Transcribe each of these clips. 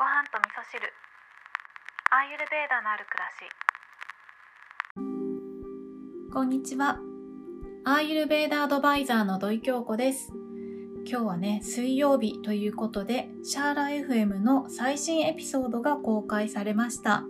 ご飯と味噌汁アーユルベーダのある暮らしこんにちは。アーユルベーダアドバイザーの土井京子です。今日はね、水曜日ということで、シャーラ FM の最新エピソードが公開されました。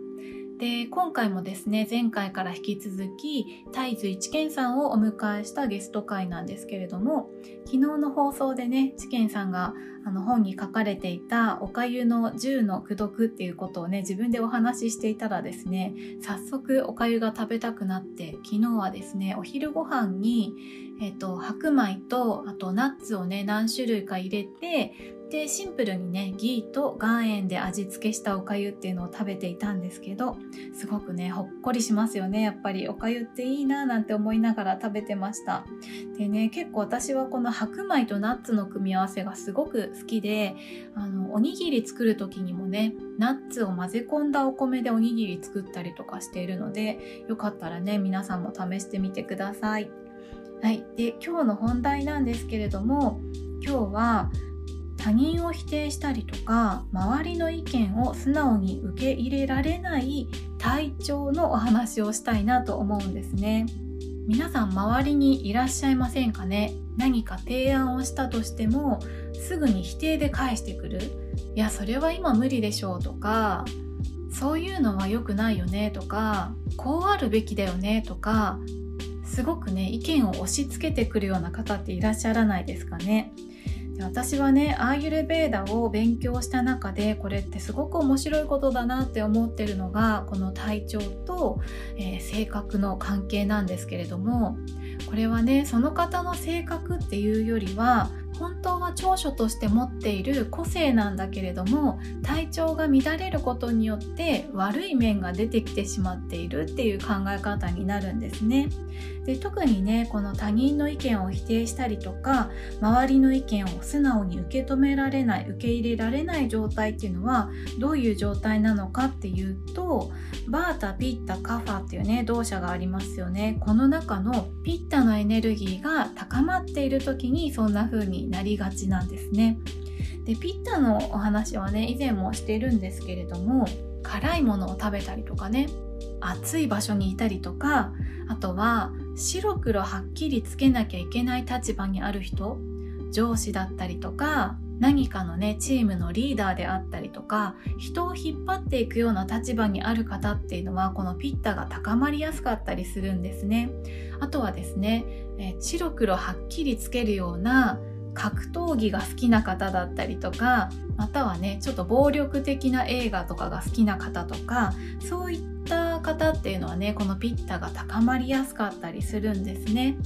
で、今回もですね、前回から引き続き、大豆一健さんをお迎えしたゲスト会なんですけれども、昨日の放送でね、知健さんがあの本に書かれていたおかゆの10の功徳っていうことをね、自分でお話ししていたらですね、早速おかゆが食べたくなって昨日はですねお昼ご飯に、えっと白米とあとナッツをね何種類か入れてでシンプルにねギーと岩塩で味付けしたおかゆっていうのを食べていたんですけどすごくねほっこりしますよねやっぱりおかゆっていいななんて思いながら食べてましたでね結構私はこの白米とナッツの組み合わせがすごく好きであのおにぎり作る時にもねナッツを混ぜ込んだお米でおにぎり作ったりとかしているのでよかったらね皆さんも試してみてください。はい、で今日の本題なんですけれども今日は他人を否定したりとか周りの意見を素直に受け入れられない体調のお話をしたいなと思うんですね。皆さん周りにいらっしゃいませんかね？何か提案をしたとしてもすぐに否定で返してくる。いやそれは今無理でしょうとかそういうのは良くないよねとかこうあるべきだよねとかすごくね意見を押し付けてくるような方っていらっしゃらないですかね。で私はねアーユルベーダを勉強した中でこれってすごく面白いことだなって思ってるのがこの体調と、えー性格の関係なんですけれどもこれはねその方の性格っていうよりは本当は長所として持っている個性なんだけれども体調が乱れることによって悪い面が出てきてしまっているっていう考え方になるんですね。で特にねこの他人の意見を否定したりとか周りの意見を素直に受け止められない受け入れられない状態っていうのはどういう状態なのかっていうとバータピッタカファっていうね動作がありますよねこの中のピッタのエネルギーが高まっている時にそんな風になりがちなんですね。でピッタのお話はね以前もしているんですけれども辛いものを食べたりとかね暑い場所にいたりとかあとは白黒はっきりつけなきゃいけない立場にある人上司だったりとか何かのねチームのリーダーであったりとか人を引っ張っていくような立場にある方っていうのはこのピッタが高まりやすかったりするんですね。あとはですねえ白黒はっきりつけるような格闘技が好きな方だったりとかまたはねちょっと暴力的な映画とかが好きな方とかそういった方っていうのはねこのピッタが高まりやすかったりするんですね。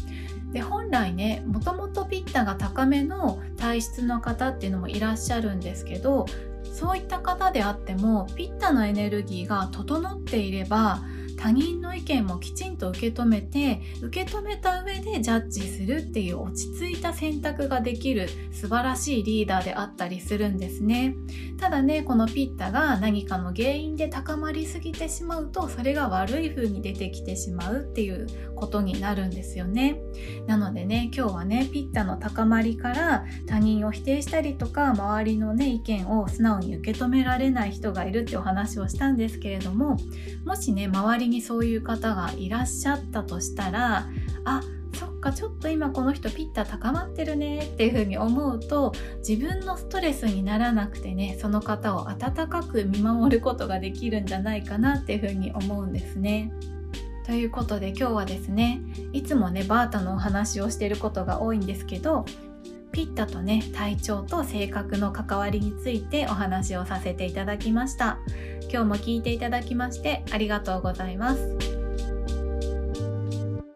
で本来ねもともとピッタが高めの体質の方っていうのもいらっしゃるんですけどそういった方であってもピッタのエネルギーが整っていれば他人の意見もきちんと受け止めて受け止めた上でジャッジするっていう落ち着いいた選択ができる素晴らしいリーダーであったりするんですね。ただねこのピッタが何かの原因で高まりすぎてしまうとそれが悪い風に出てきてしまうっていうことになるんですよね。なのでね今日はねピッタの高まりから他人を否定したりとか周りのね意見を素直に受け止められない人がいるってお話をしたんですけれどももしね周りにそういう方がいらっしゃったとしたらあかちょっと今この人ピッタ高まってるねっていう風に思うと自分のストレスにならなくてねその方を温かく見守ることができるんじゃないかなっていう風に思うんですね。ということで今日はですねいつもねバータのお話をしていることが多いんですけどピッタとね体調と性格の関わりについてお話をさせていただきました今日も聞いていただきましてありがとうございます